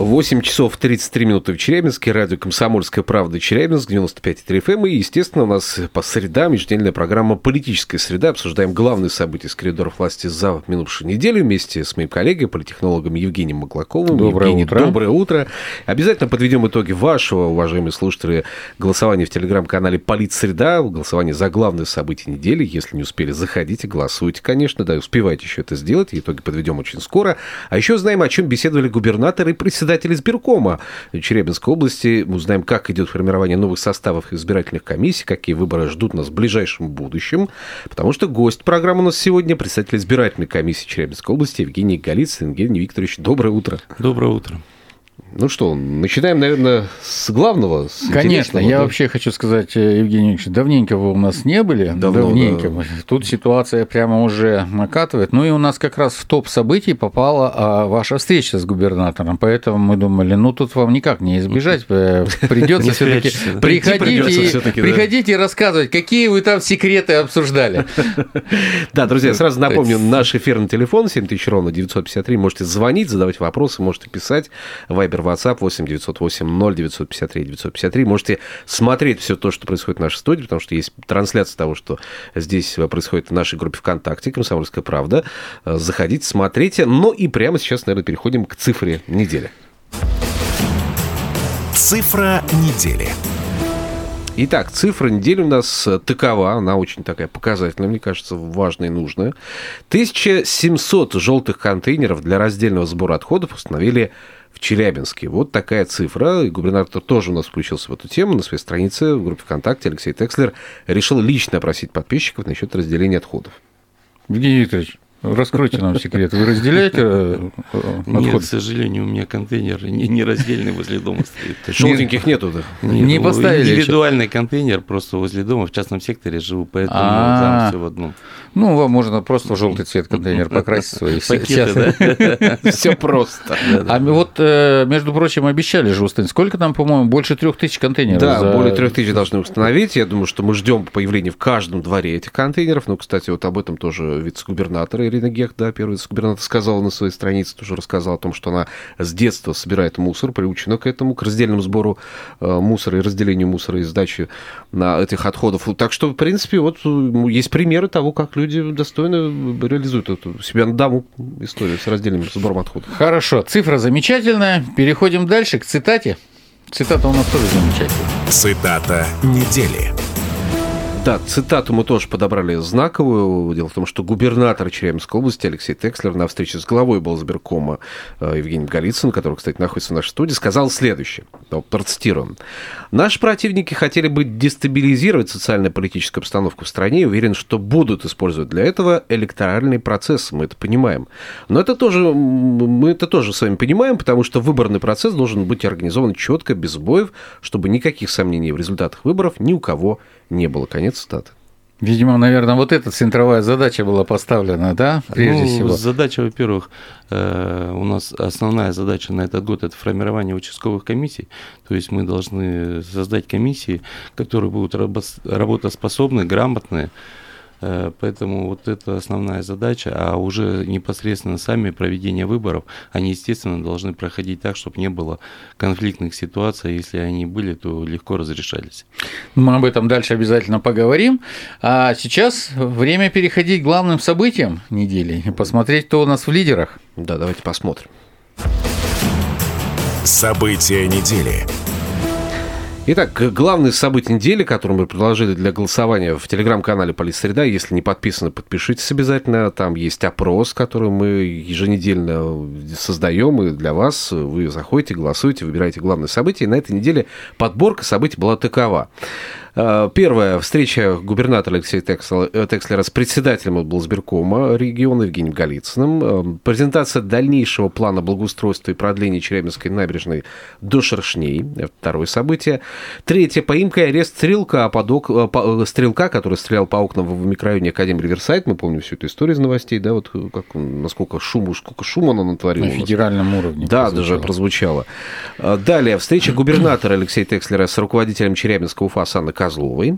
8 часов 33 минуты в Челябинске, радио «Комсомольская правда» Челябинск, 95,3 FM. И, естественно, у нас по средам еженедельная программа «Политическая среда». Обсуждаем главные события с коридоров власти за минувшую неделю вместе с моим коллегой, политтехнологом Евгением Маклаковым. Доброе Евгений, утро. Доброе утро. Обязательно подведем итоги вашего, уважаемые слушатели, голосования в телеграм-канале «Политсреда». Голосование за главные события недели. Если не успели, заходите, голосуйте, конечно. Да, успевайте еще это сделать. Итоги подведем очень скоро. А еще узнаем, о чем беседовали губернаторы и председатели избиркома Челябинской области. Мы узнаем, как идет формирование новых составов избирательных комиссий, какие выборы ждут нас в ближайшем будущем. Потому что гость программы у нас сегодня председатель избирательной комиссии Челябинской области Евгений Голицын. Евгений Викторович, доброе утро. Доброе утро. Ну что, начинаем, наверное, с главного. С Конечно, я да? вообще хочу сказать, э, Евгений Ильич, давненько вы у нас не были. Давно, давненько. Да. Тут ситуация прямо уже накатывает. Ну и у нас как раз в топ событий попала а, ваша встреча с губернатором. Поэтому мы думали, ну тут вам никак не избежать. Э, придется все-таки приходить, приходить и рассказывать, какие вы там секреты обсуждали. Да, друзья, сразу напомню, наш эфирный телефон 7000 ровно 953. Можете звонить, задавать вопросы, можете писать. Вайбер WhatsApp 8 908 0 953 953. Можете смотреть все то, что происходит в нашей студии, потому что есть трансляция того, что здесь происходит в нашей группе ВКонтакте «Комсомольская правда». Заходите, смотрите. Ну и прямо сейчас, наверное, переходим к цифре недели. Цифра недели. Итак, цифра недели у нас такова, она очень такая показательная, мне кажется, важная и нужная. 1700 желтых контейнеров для раздельного сбора отходов установили Челябинске. Вот такая цифра. И губернатор тоже у нас включился в эту тему. На своей странице в группе ВКонтакте Алексей Текслер решил лично опросить подписчиков насчет разделения отходов. Евгений Викторович, Раскройте нам секрет. Вы разделяете э, отходы? Нет, к сожалению, у меня контейнер не, не раздельный возле дома стоит. Желтеньких нету, да? Не, не поставили Индивидуальный еще. контейнер просто возле дома. В частном секторе живу, поэтому там все в одном. Ну, вам можно просто в желтый цвет контейнер покрасить свои. Пакеты, да? Все просто. А вот, между прочим, обещали же установить. Сколько там, по-моему, больше трех тысяч контейнеров? Да, более трех тысяч должны установить. Я думаю, что мы ждем появления в каждом дворе этих контейнеров. Ну, кстати, вот об этом тоже вице-губернатор Ирина Гех, да, первый вице-губернатор, сказала на своей странице, тоже рассказала о том, что она с детства собирает мусор, приучена к этому, к раздельному сбору мусора и разделению мусора и сдаче на этих отходов. Так что, в принципе, вот есть примеры того, как люди достойно реализуют эту себя на дому историю с раздельным сбором отходов. Хорошо, цифра замечательная. Переходим дальше к цитате. Цитата у нас тоже замечательная. Цитата недели. Да, цитату мы тоже подобрали знаковую. Дело в том, что губернатор Челябинской области Алексей Текслер на встрече с главой Болсберкома Евгений Голицын, который, кстати, находится в нашей студии, сказал следующее. Процитируем. «Наши противники хотели бы дестабилизировать социально-политическую обстановку в стране и уверен, что будут использовать для этого электоральный процесс. Мы это понимаем. Но это тоже, мы это тоже с вами понимаем, потому что выборный процесс должен быть организован четко, без сбоев, чтобы никаких сомнений в результатах выборов ни у кого не было. Конец цитаты. Видимо, наверное, вот эта центровая задача была поставлена, да, прежде ну, всего? Задача, во-первых, э, у нас основная задача на этот год – это формирование участковых комиссий. То есть мы должны создать комиссии, которые будут работоспособны, грамотные, Поэтому вот это основная задача, а уже непосредственно сами проведение выборов, они, естественно, должны проходить так, чтобы не было конфликтных ситуаций, если они были, то легко разрешались. Мы об этом дальше обязательно поговорим. А сейчас время переходить к главным событиям недели и посмотреть, кто у нас в лидерах. Да, давайте посмотрим. События недели. Итак, главные события недели, которые мы предложили для голосования в телеграм-канале «Политсреда». Если не подписаны, подпишитесь обязательно. Там есть опрос, который мы еженедельно создаем и для вас. Вы заходите, голосуете, выбираете главные события. И на этой неделе подборка событий была такова. Э, первая встреча губернатора Алексея Текслера с председателем облсберкома региона Евгением Голицыным. Презентация дальнейшего плана благоустройства и продления Челябинской набережной до Шершней. Второе событие. Третье. Поимка и арест стрелка, под ок... стрелка, который стрелял по окнам в микрорайоне Академии Риверсайд. Мы помним всю эту историю из новостей, да, вот как, насколько шуму, сколько шума он натворил. На федеральном уровне. Да, прозвучало. даже прозвучало. Далее, встреча губернатора Алексея Текслера с руководителем Челябинского УФАС Анной Козловой.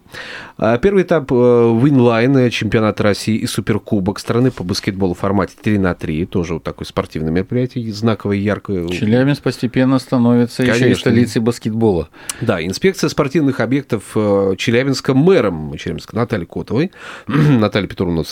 А, первый этап э, Winline, э, чемпионата России и Суперкубок страны по баскетболу в формате 3 на 3. Тоже вот такое спортивное мероприятие, знаковое, яркое. Челябинск постепенно становится Конечно. еще и столицей баскетбола. Да, инспекция спортивных объектов э, Челябинска мэром Челябинска Натальей Котовой. Наталья Петровна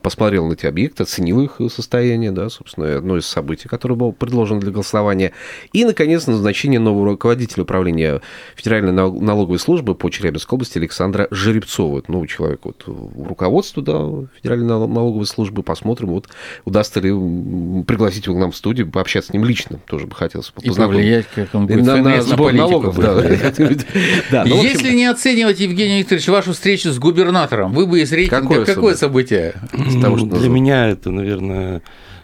посмотрела на эти объекты, оценила их состояние, да, собственно, одно из событий, которое было предложено для голосования. И, наконец, назначение нового руководителя управления Федеральной налоговой службы по Челябинской области Александра Жеребцова. Новый человек вот, в руководстве да, Федеральной налоговой службы. Посмотрим, вот, удастся ли пригласить его к нам в студию, пообщаться с ним лично. Тоже бы хотелось И повлиять, как он будет на, на сбор налогов. Да. Ну, Если не оценивать, Евгений Викторович, вашу встречу с губернатором, вы бы из рейтинга какое событие? Для меня это, наверное,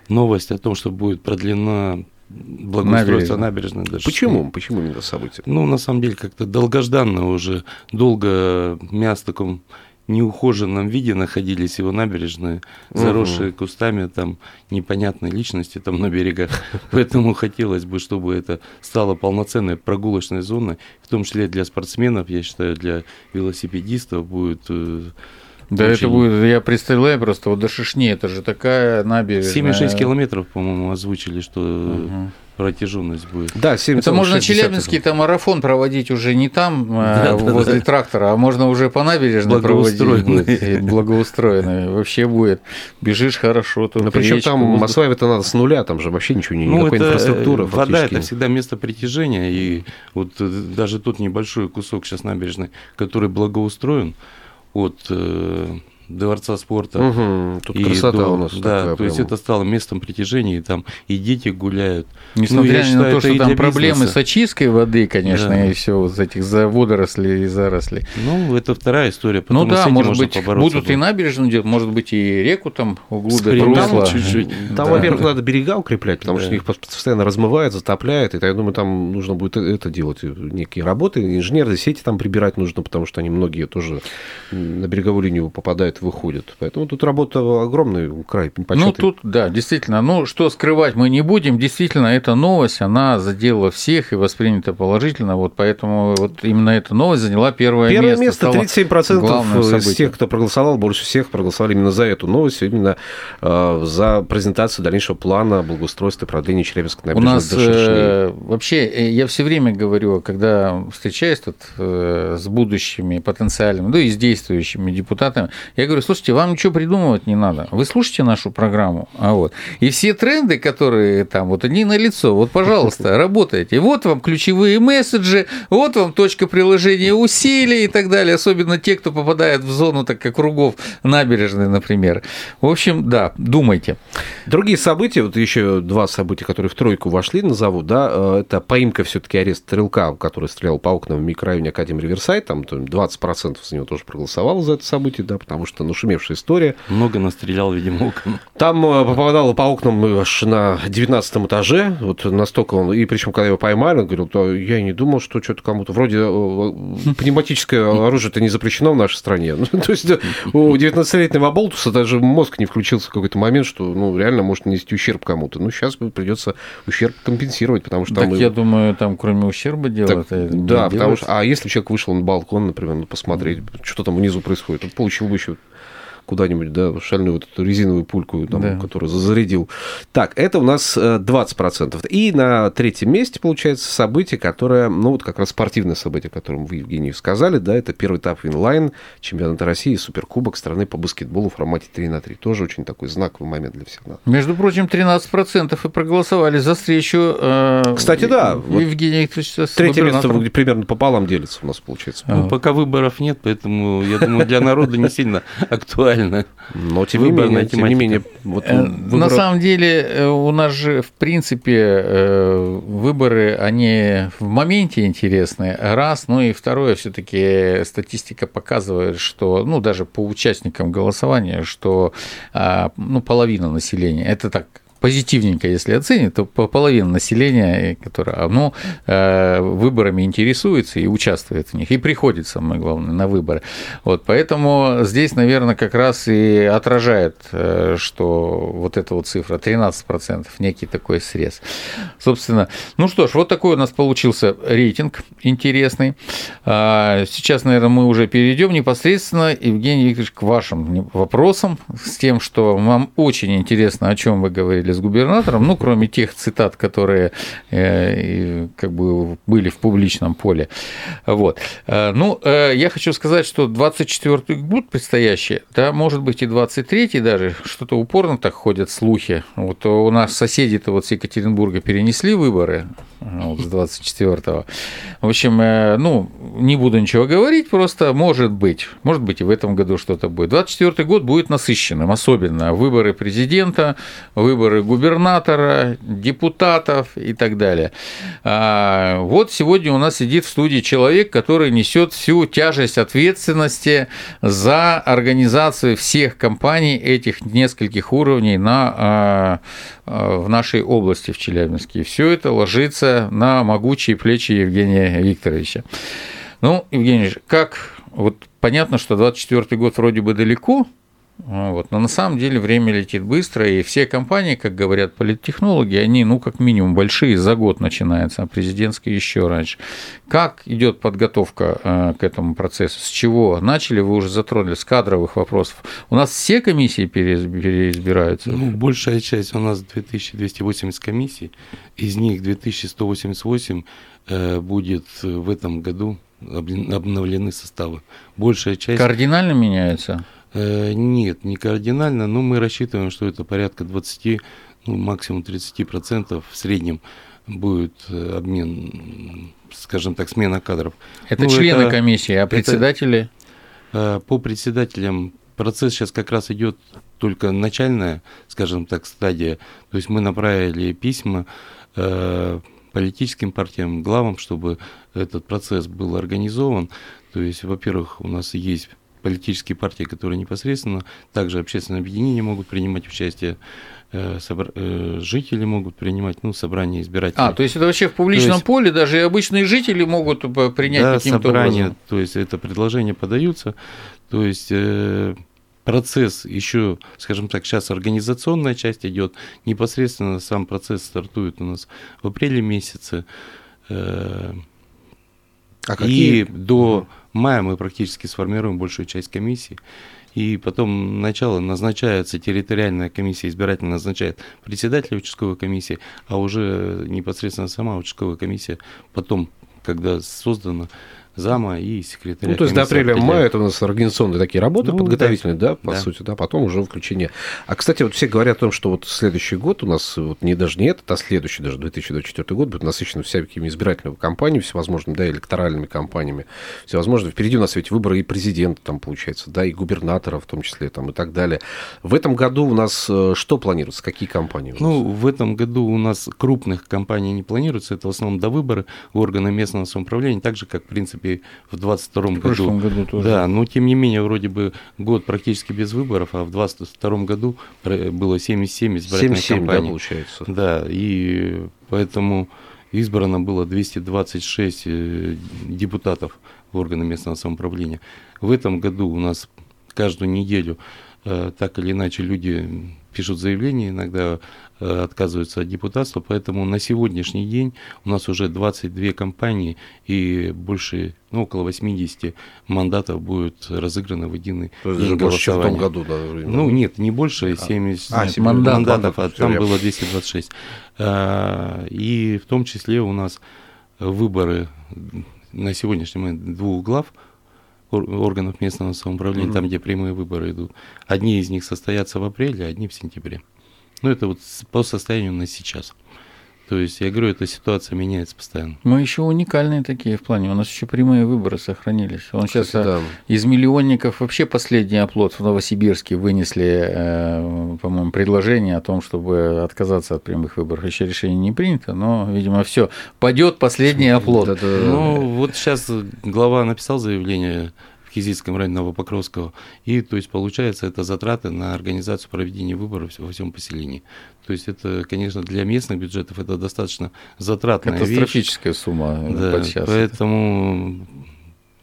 новость о том, что будет продлена благоустройство набережной. набережной Почему? Почему именно событие? Ну, на самом деле, как-то долгожданно уже. Долго мяс в таком неухоженном виде находились его набережные, заросшие угу. кустами, там непонятные личности там на берегах. Поэтому хотелось бы, чтобы это стало полноценной прогулочной зоной, в том числе для спортсменов, я считаю, для велосипедистов будет э, да, очень... это будет, я представляю просто, вот до Шишни, это же такая набережная. 7,6 километров, по-моему, озвучили, что угу. протяженность будет. Да, 7, Это можно Челябинский-то марафон проводить уже не там, а да, возле да, трактора, а можно уже по набережной проводить. Благоустроенной. Вообще будет. Бежишь хорошо. Ну, причем там осваивать-то надо с нуля, там же вообще ничего не, ну, никакой это, инфраструктуры. Вода – это всегда место притяжения, и вот э, даже тот небольшой кусок сейчас набережной, который благоустроен, от э, Дворца спорта. Угу, тут и красота до, у нас. Да, то прямо. есть это стало местом притяжения, и там и дети гуляют. Несмотря ну, считаю, на то, что там проблемы бизнеса. с очисткой воды, конечно, да. и все вот этих за водорослей и зарослей. Ну, это вторая история. Ну да, может быть, будут будет. и набережную делать, может быть, и реку там углубят, русло. чуть-чуть. Там, да. во-первых, надо берега укреплять, потому да. что их постоянно размывает, затопляет, и я думаю, там нужно будет это делать, некие работы, инженерные сети там прибирать нужно, потому что они многие тоже на береговую линию попадают бывает, выходят. Поэтому тут работа огромная, край почетный. Ну, тут, да, действительно. Ну, что скрывать мы не будем. Действительно, эта новость, она задела всех и воспринята положительно. Вот поэтому вот именно эта новость заняла первое, первое место. Первое место, 37% из тех, кто проголосовал, больше всех проголосовали именно за эту новость, именно э, за презентацию дальнейшего плана благоустройства и продления Челябинской набережной У нас э, вообще, э, я все время говорю, когда встречаюсь тут э, с будущими потенциальными, ну и с действующими депутатами, я говорю, слушайте, вам ничего придумывать не надо. Вы слушайте нашу программу. А вот. И все тренды, которые там, вот они на лицо. Вот, пожалуйста, работайте. Вот вам ключевые месседжи, вот вам точка приложения усилий и так далее. Особенно те, кто попадает в зону так как кругов набережной, например. В общем, да, думайте. Другие события, вот еще два события, которые в тройку вошли, назову, да, э, это поимка все-таки арест стрелка, который стрелял по окнам в микрорайоне Академии Риверсайд, там 20% за него тоже проголосовало за это событие, да, потому что что нашумевшая история. Много настрелял, видимо, окон. Там э, попадало по окнам на 19 этаже, вот настолько он, и причем, когда его поймали, он говорил, то я не думал, что что-то кому-то, вроде э, пневматическое оружие это не запрещено в нашей стране. Ну, то есть у 19-летнего оболтуса даже мозг не включился в какой-то момент, что ну, реально может нанести ущерб кому-то. Ну, сейчас придется ущерб компенсировать, потому что так я думаю, там кроме ущерба. Так, да, потому что... А если человек вышел на балкон, например, ну, посмотреть, что там внизу происходит, он получил бы еще куда-нибудь, да, шальную вот эту резиновую пульку, там, да. которую зарядил. Так, это у нас 20%. Э, И на третьем месте, получается, событие, которое, ну, вот как раз спортивное событие, о котором вы, Евгений, сказали, да, это первый этап Winline, чемпионата России, суперкубок страны по баскетболу в формате 3 на 3. Тоже очень такой знаковый момент для всех нас. Между прочим, 13% и проголосовали за встречу. Э, Кстати, да. Евгений Викторович Третье место примерно пополам делится у нас, получается. Ну, пока выборов нет, поэтому, я думаю, для народа не сильно актуально актуальна. Но тем не менее, тем не менее вот э, выбор... На самом деле э, у нас же, в принципе, э, выборы, они в моменте интересны, раз, ну и второе, все таки статистика показывает, что, ну, даже по участникам голосования, что а, ну, половина населения, это так позитивненько, если оценить, то половина населения, которое ну, э, выборами интересуется и участвует в них, и приходит, самое главное, на выборы. Вот, поэтому здесь, наверное, как раз и отражает, э, что вот эта вот цифра 13%, некий такой срез. Собственно, ну что ж, вот такой у нас получился рейтинг интересный. А, сейчас, наверное, мы уже перейдем непосредственно, Евгений Викторович, к вашим вопросам, с тем, что вам очень интересно, о чем вы говорили с губернатором, ну, кроме тех цитат, которые э, как бы были в публичном поле. Вот. Э, ну, э, я хочу сказать, что 24-й год предстоящий, да, может быть, и 23-й даже, что-то упорно так ходят слухи. Вот у нас соседи-то вот с Екатеринбурга перенесли выборы вот, с 24-го. В общем, ну, не буду ничего говорить, просто может быть, может быть, и в этом году что-то будет. 24-й год будет насыщенным, особенно выборы президента, выборы губернатора, депутатов и так далее. А, вот сегодня у нас сидит в студии человек, который несет всю тяжесть ответственности за организацию всех компаний этих нескольких уровней на, а, а, в нашей области в Челябинске. Все это ложится на могучие плечи Евгения Викторовича. Ну, Евгений, как вот понятно, что 24 год вроде бы далеко, вот. Но на самом деле время летит быстро, и все компании, как говорят политтехнологи, они, ну, как минимум, большие, за год начинаются, а президентские еще раньше. Как идет подготовка э, к этому процессу? С чего? Начали, вы уже затронули, с кадровых вопросов. У нас все комиссии переизбираются? Ну, большая часть, у нас 2280 комиссий, из них 2188 э, будет в этом году обновлены составы. Большая часть... Кардинально меняется? Э, нет, не кардинально, но мы рассчитываем, что это порядка 20, ну, максимум 30% в среднем будет э, обмен, скажем так, смена кадров. Это ну, члены это, комиссии, а председатели? Это, по председателям процесс сейчас как раз идет только начальная, скажем так, стадия. То есть мы направили письма э, политическим партиям, главам, чтобы этот процесс был организован. То есть, во-первых, у нас есть политические партии, которые непосредственно, также общественные объединения могут принимать участие, э, собр... Э, жители могут принимать, ну, собрание избирателей. А, то есть это вообще в публичном есть, поле даже и обычные жители могут э, принять да, каким-то собрание, образом? то есть это предложения подаются, то есть процесс еще, скажем так, сейчас организационная часть идет, непосредственно сам процесс стартует у нас в апреле месяце. А какие? И до мая мы практически сформируем большую часть комиссии. И потом начало назначается территориальная комиссия, избирательно назначает председателя участковой комиссии, а уже непосредственно сама участковая комиссия потом, когда создана, зама и секретаря. Ну, то есть до апреля-мая это у нас организационные такие работы ну, подготовительные, да, да по да. сути, да, потом уже включение. А, кстати, вот все говорят о том, что вот следующий год у нас, вот не даже не этот, а следующий, даже 2024 год будет насыщен всякими избирательными кампаниями, всевозможными, да, электоральными кампаниями, всевозможными. Впереди у нас ведь выборы и президента там, получается, да, и губернатора в том числе, там, и так далее. В этом году у нас э, что планируется, какие кампании? Ну, в этом году у нас крупных кампаний не планируется, это в основном до выборы органы местного самоуправления, так же, как, в принципе, принципе, в 22 году. В прошлом году тоже. Да, но тем не менее, вроде бы год практически без выборов, а в 22 году было 77 избирательных 77, кампаний. да, получается. Да, и поэтому избрано было 226 э, депутатов в органы местного самоуправления. В этом году у нас каждую неделю э, так или иначе люди пишут заявления, иногда отказываются от депутатства, поэтому на сегодняшний день у нас уже 22 компании и больше, ну, около 80 мандатов будет разыграно в единый То есть день больше, чем в том году, да? Ну, нет, не больше, 70 а, нет, мандат, мандатов, а там было 226. А, и в том числе у нас выборы на сегодняшний момент двух глав – органов местного самоуправления, mm-hmm. там, где прямые выборы идут. Одни из них состоятся в апреле, одни в сентябре. Ну, это вот по состоянию на сейчас. То есть, я говорю, эта ситуация меняется постоянно. Мы еще уникальные такие в плане. У нас еще прямые выборы сохранились. Он Кстати, сейчас да. из миллионников вообще последний оплот в Новосибирске вынесли, э, по-моему, предложение о том, чтобы отказаться от прямых выборов. Еще решение не принято, но, видимо, все. Падет последний оплот. Ну, вот сейчас глава написал заявление Кизицком районе Новопокровского. И, то есть, получается, это затраты на организацию проведения выборов во всем поселении. То есть, это, конечно, для местных бюджетов это достаточно затратная Катастрофическая вещь. сумма да, Поэтому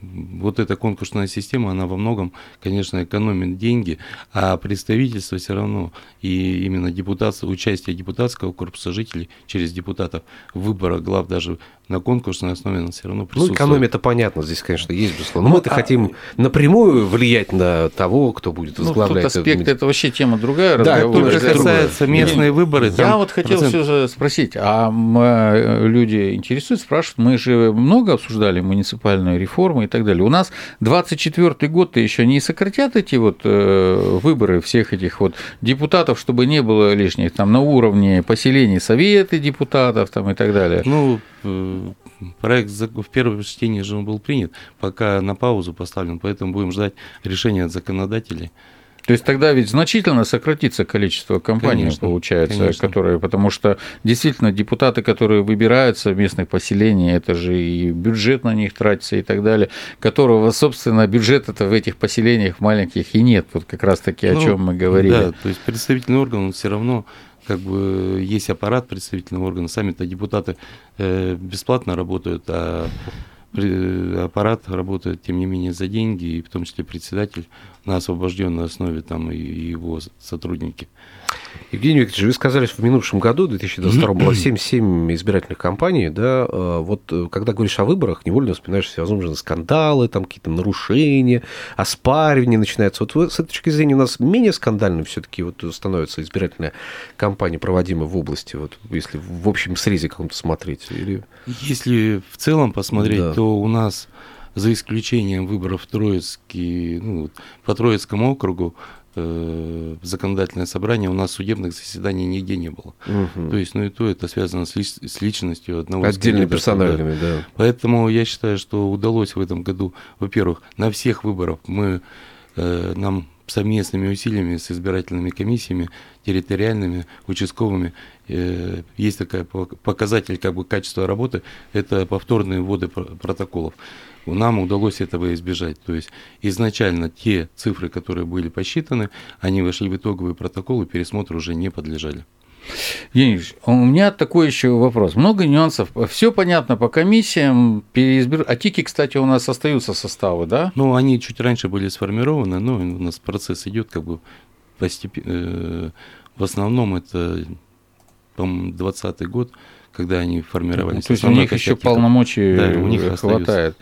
вот эта конкурсная система, она во многом, конечно, экономит деньги, а представительство все равно и именно депутация, участие депутатского корпуса жителей через депутатов в выборах глав даже на конкурсной основе она все равно ну, присутствует. Ну, экономия это понятно, здесь, конечно, есть, безусловно. Но ну, мы-то а... хотим напрямую влиять на того, кто будет возглавлять. Ну, тот аспект, это вообще тема другая. Да, только касается местные выборы. Я вот хотел процент... все спросить, а э, люди интересуют, спрашивают, мы же много обсуждали муниципальную реформу и так далее. У нас 24 год-то еще не сократят эти вот э, выборы всех этих вот депутатов, чтобы не было лишних там на уровне поселений советы депутатов там и так далее. Ну, проект в первом чтении же он был принят, пока на паузу поставлен, поэтому будем ждать решения от законодателей. То есть тогда ведь значительно сократится количество компаний, конечно, получается, конечно. которые, потому что действительно депутаты, которые выбираются в местных поселений, это же и бюджет на них тратится и так далее, которого, собственно, бюджета-то в этих поселениях маленьких и нет, вот как раз-таки о ну, чем мы говорили. Да, то есть представительный орган, он все равно как бы есть аппарат представительного органа, сами-то депутаты э, бесплатно работают, а аппарат работает, тем не менее, за деньги, и в том числе председатель на освобожденной основе там и его сотрудники. Евгений Викторович, вы сказали, что в минувшем году, в 2022 было 7-7 избирательных кампаний, да, э, вот э, когда говоришь о выборах, невольно вспоминаешь всевозможные скандалы, там какие-то нарушения, оспаривания начинаются. Вот с этой точки зрения у нас менее скандальным все-таки вот становится избирательная кампания, проводимая в области, вот если в общем срезе каком-то смотреть? Или... Если в целом посмотреть, да. то у нас за исключением выборов Троицкий, ну, по Троицкому округу, э, законодательное собрание, у нас судебных заседаний нигде не было. Угу. То есть, ну и то это связано с, лич, с личностью одного Отдельно персональными, да. да. Поэтому я считаю, что удалось в этом году, во-первых, на всех выборах мы, э, нам совместными усилиями с избирательными комиссиями, территориальными, участковыми, э, есть такая показатель как бы качества работы, это повторные вводы протоколов нам удалось этого избежать. То есть изначально те цифры, которые были посчитаны, они вошли в итоговый протокол и пересмотру уже не подлежали. Евгений у меня такой еще вопрос. Много нюансов. Все понятно по комиссиям, переизбир... А тики, кстати, у нас остаются составы, да? Ну, они чуть раньше были сформированы, но у нас процесс идет как бы постепенно. Э, в основном это, по-моему, 20 год когда они формировались. То есть у них еще полномочий да, у них хватает. Остаются.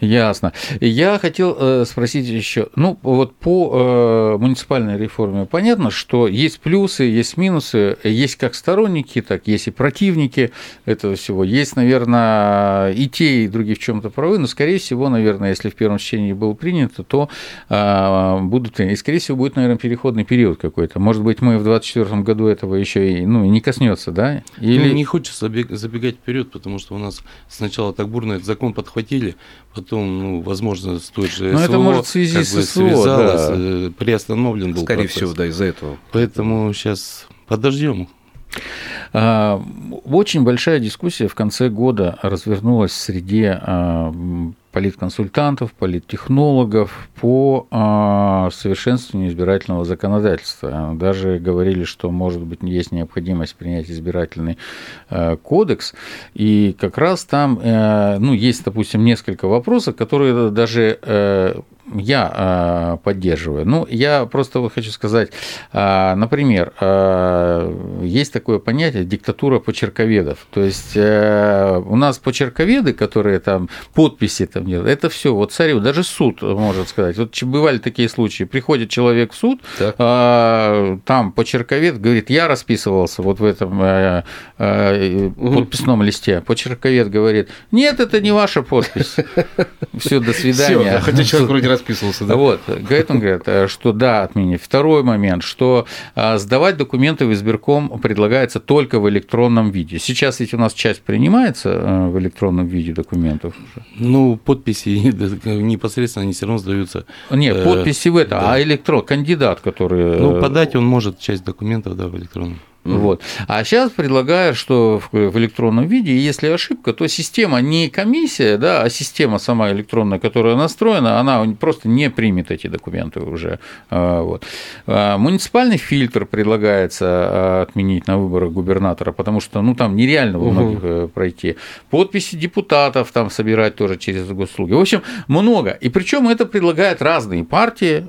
Ясно. Я хотел э, спросить еще, ну вот по э, муниципальной реформе понятно, что есть плюсы, есть минусы, есть как сторонники, так есть и противники этого всего. Есть, наверное, и те, и другие в чем-то правы, но, скорее всего, наверное, если в первом чтении было принято, то э, будут, и, скорее всего, будет, наверное, переходный период какой-то. Может быть, мы в 2024 году этого еще и ну, не коснется, да? Или... Ну, не хочется забегать вперед, потому что у нас сначала так бурно этот закон подхватили, потом, ну, возможно, с той же Но СВО, это может в связи как с СВО, связалось, да. Э, приостановлен был Скорее процесс. всего, да, из-за этого. Поэтому сейчас подождем. А, очень большая дискуссия в конце года развернулась в среде а, политконсультантов, политтехнологов по э, совершенствованию избирательного законодательства. Даже говорили, что, может быть, есть необходимость принять избирательный э, кодекс. И как раз там э, ну, есть, допустим, несколько вопросов, которые даже э, я э, поддерживаю. Ну, я просто вот хочу сказать, э, например, э, есть такое понятие диктатура почерковедов. То есть у нас почерковеды, которые там подписи там делают, это все, вот царю, даже суд может сказать. Вот бывали такие случаи, приходит человек в суд, так. там почерковед говорит, я расписывался вот в этом подписном листе. Почерковед говорит, нет, это не ваша подпись. Все, до свидания. Хотя человек вроде расписывался, да? Вот, говорит, он говорит, что да, отменить. Второй момент, что сдавать документы в избирком предлагается только в электронном виде. Сейчас ведь у нас часть принимается в электронном виде документов. Ну, подписи непосредственно они все равно сдаются. Нет, подписи в это, да. а электрон, кандидат, который... Ну, подать он может часть документов, да, в электронном. Вот. А сейчас предлагаю, что в, электронном виде, если ошибка, то система не комиссия, да, а система сама электронная, которая настроена, она просто не примет эти документы уже. А, вот. А, муниципальный фильтр предлагается а, отменить на выборах губернатора, потому что ну, там нереально во многих угу. пройти. Подписи депутатов там собирать тоже через госуслуги. В общем, много. И причем это предлагают разные партии,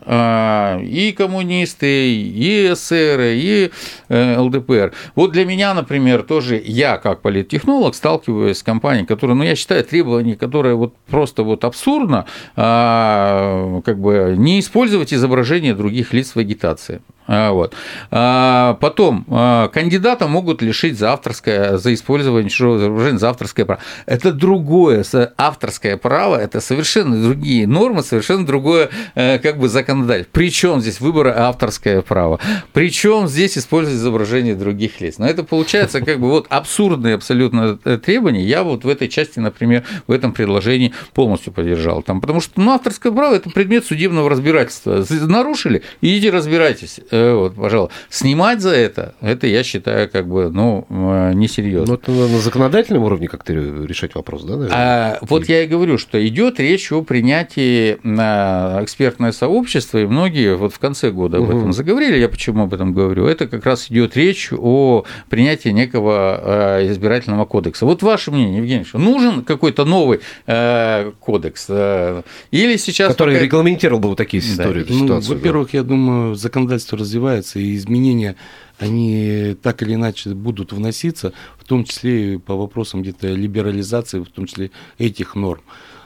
и коммунисты, и эсеры, и э, ЛДПР ЛДПР. Вот для меня, например, тоже я, как политтехнолог, сталкиваюсь с компанией, которая, ну, я считаю, требования, которые вот просто вот абсурдно, а, как бы не использовать изображение других лиц в агитации. А, вот. А, потом а, кандидата могут лишить за авторское, за использование чужого изображения за авторское право. Это другое, авторское право, это совершенно другие нормы, совершенно другое э, как бы законодательство. Причем здесь выбора авторское право, причем здесь использовать изображение других лиц. Но это получается как бы вот абсурдные абсолютно э, требования. Я вот в этой части, например, в этом предложении полностью поддержал. Там, потому что ну, авторское право – это предмет судебного разбирательства. Нарушили, идите разбирайтесь Э, вот, пожалуйста, снимать за это, это я считаю как бы, ну, э, несерьезно. Ну, это на законодательном уровне как-то решать вопрос, да? Наверное? А, вот я и говорю, что идет речь о принятии на экспертное сообщество, и многие вот в конце года об этом заговорили. Я почему об этом говорю? Это как раз идет речь о принятии некого э, избирательного кодекса. Вот ваше мнение, Евгений, нужен какой-то новый кодекс? Или сейчас который пока... регламентировал бы вот такие истории? Да. Ну, во-первых, я думаю, законодательство развивается, и изменения, они так или иначе будут вноситься, в том числе и по вопросам где-то либерализации, в том числе этих норм.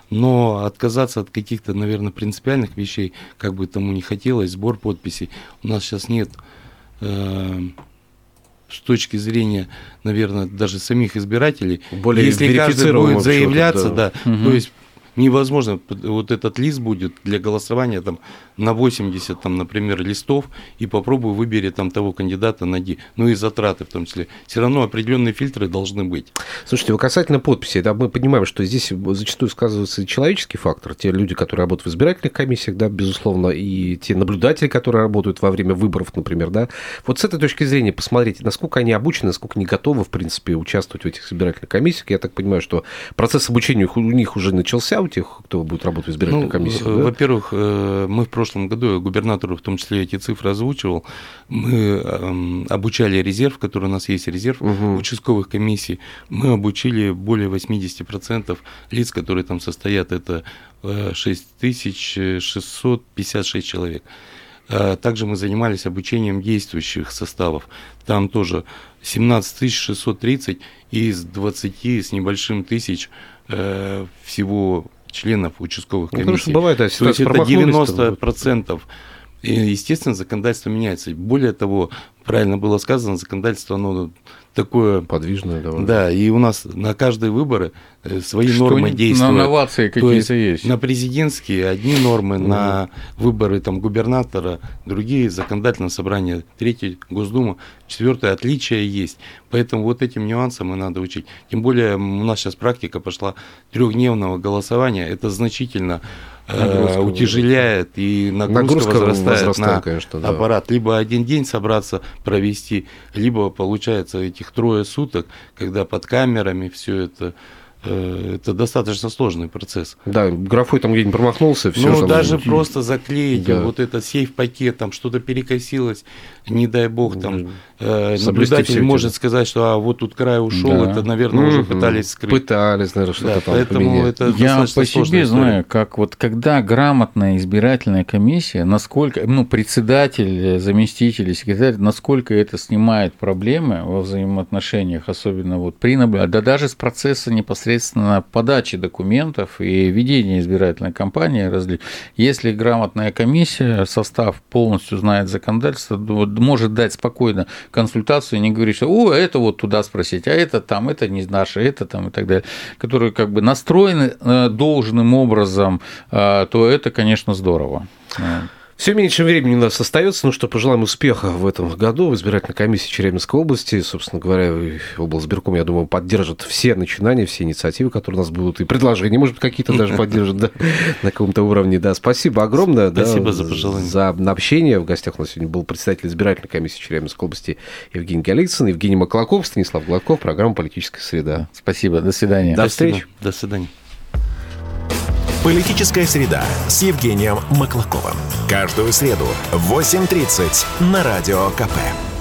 Но отказаться от каких-то, наверное, принципиальных вещей, как бы тому не хотелось, сбор подписей, у нас сейчас нет э, с точки зрения, наверное, даже самих избирателей. Более Если каждый будет заявляться, да, да угу. то есть невозможно, вот этот лист будет для голосования там на 80, там, например, листов, и попробуй выбери там того кандидата, найди. Ну и затраты в том числе. Все равно определенные фильтры должны быть. Слушайте, вы касательно подписей, да, мы понимаем, что здесь зачастую сказывается человеческий фактор. Те люди, которые работают в избирательных комиссиях, да, безусловно, и те наблюдатели, которые работают во время выборов, например, да. Вот с этой точки зрения посмотрите, насколько они обучены, насколько они готовы, в принципе, участвовать в этих избирательных комиссиях. Я так понимаю, что процесс обучения у них уже начался, у тех, кто будет работать в избирательной ну, комиссии? Да? Во-первых, э, мы в прошлом году, губернатору в том числе эти цифры озвучивал, мы эм, обучали резерв, который у нас есть резерв угу. участковых комиссий, мы обучили более 80% лиц, которые там состоят, это 6656 э, человек. Э, также мы занимались обучением действующих составов. Там тоже 17 630 из 20 с небольшим тысяч всего членов участковых комиссий. Ну, потому что бывает, да, То есть это 90%. процентов. И, естественно, законодательство меняется. Более того, правильно было сказано, законодательство оно такое... Подвижное довольно. Да, и у нас на каждые выборы э, свои Что нормы действуют. На новации какие-то есть. На президентские одни нормы, mm. на выборы там, губернатора другие, законодательное собрание, третье, Госдума, четвертое, отличия есть. Поэтому вот этим нюансам и надо учить. Тем более у нас сейчас практика пошла трехдневного голосования, это значительно нагрузка утяжеляет и нагрузка, нагрузка возрастает, возрастает на конечно, да. аппарат. Либо один день собраться провести, либо получается этих трое суток, когда под камерами все это Э, это достаточно сложный процесс. Да, графой там где-нибудь промахнулся, все. Ну, даже просто заклеить да. вот этот сейф-пакет, там что-то перекосилось, не дай бог, там э, наблюдатель может эти. сказать, что а вот тут край ушел, да. это, наверное, уже пытались скрыть. Пытались, наверное, что-то да, там поэтому поменять. это Я по себе знаю, как вот когда грамотная избирательная комиссия, насколько, ну, председатель, заместитель, секретарь, насколько это снимает проблемы во взаимоотношениях, особенно вот при наблюдении, да даже с процесса непосредственно непосредственно подачи документов и ведения избирательной кампании. Если грамотная комиссия, состав полностью знает законодательство, может дать спокойно консультацию не говорить, что «О, это вот туда спросить, а это там, это не наше, это там» и так далее, которые как бы настроены э, должным образом, э, то это, конечно, здорово. Все меньше времени у нас остается, ну что, пожелаем успеха в этом году в избирательной комиссии Челябинской области. Собственно говоря, облсбирком, я думаю, поддержит все начинания, все инициативы, которые у нас будут, и предложения, может быть, какие-то даже поддержат да, на каком-то уровне. Да, спасибо огромное. Спасибо да, за пожелание. За общение. В гостях у нас сегодня был председатель избирательной комиссии Челябинской области Евгений Голицын, Евгений Маклаков, Станислав Гладков, программа «Политическая среда». Спасибо, до свидания. До встречи. До свидания. Политическая среда с Евгением Маклаковым. Каждую среду в 8.30 на Радио КП.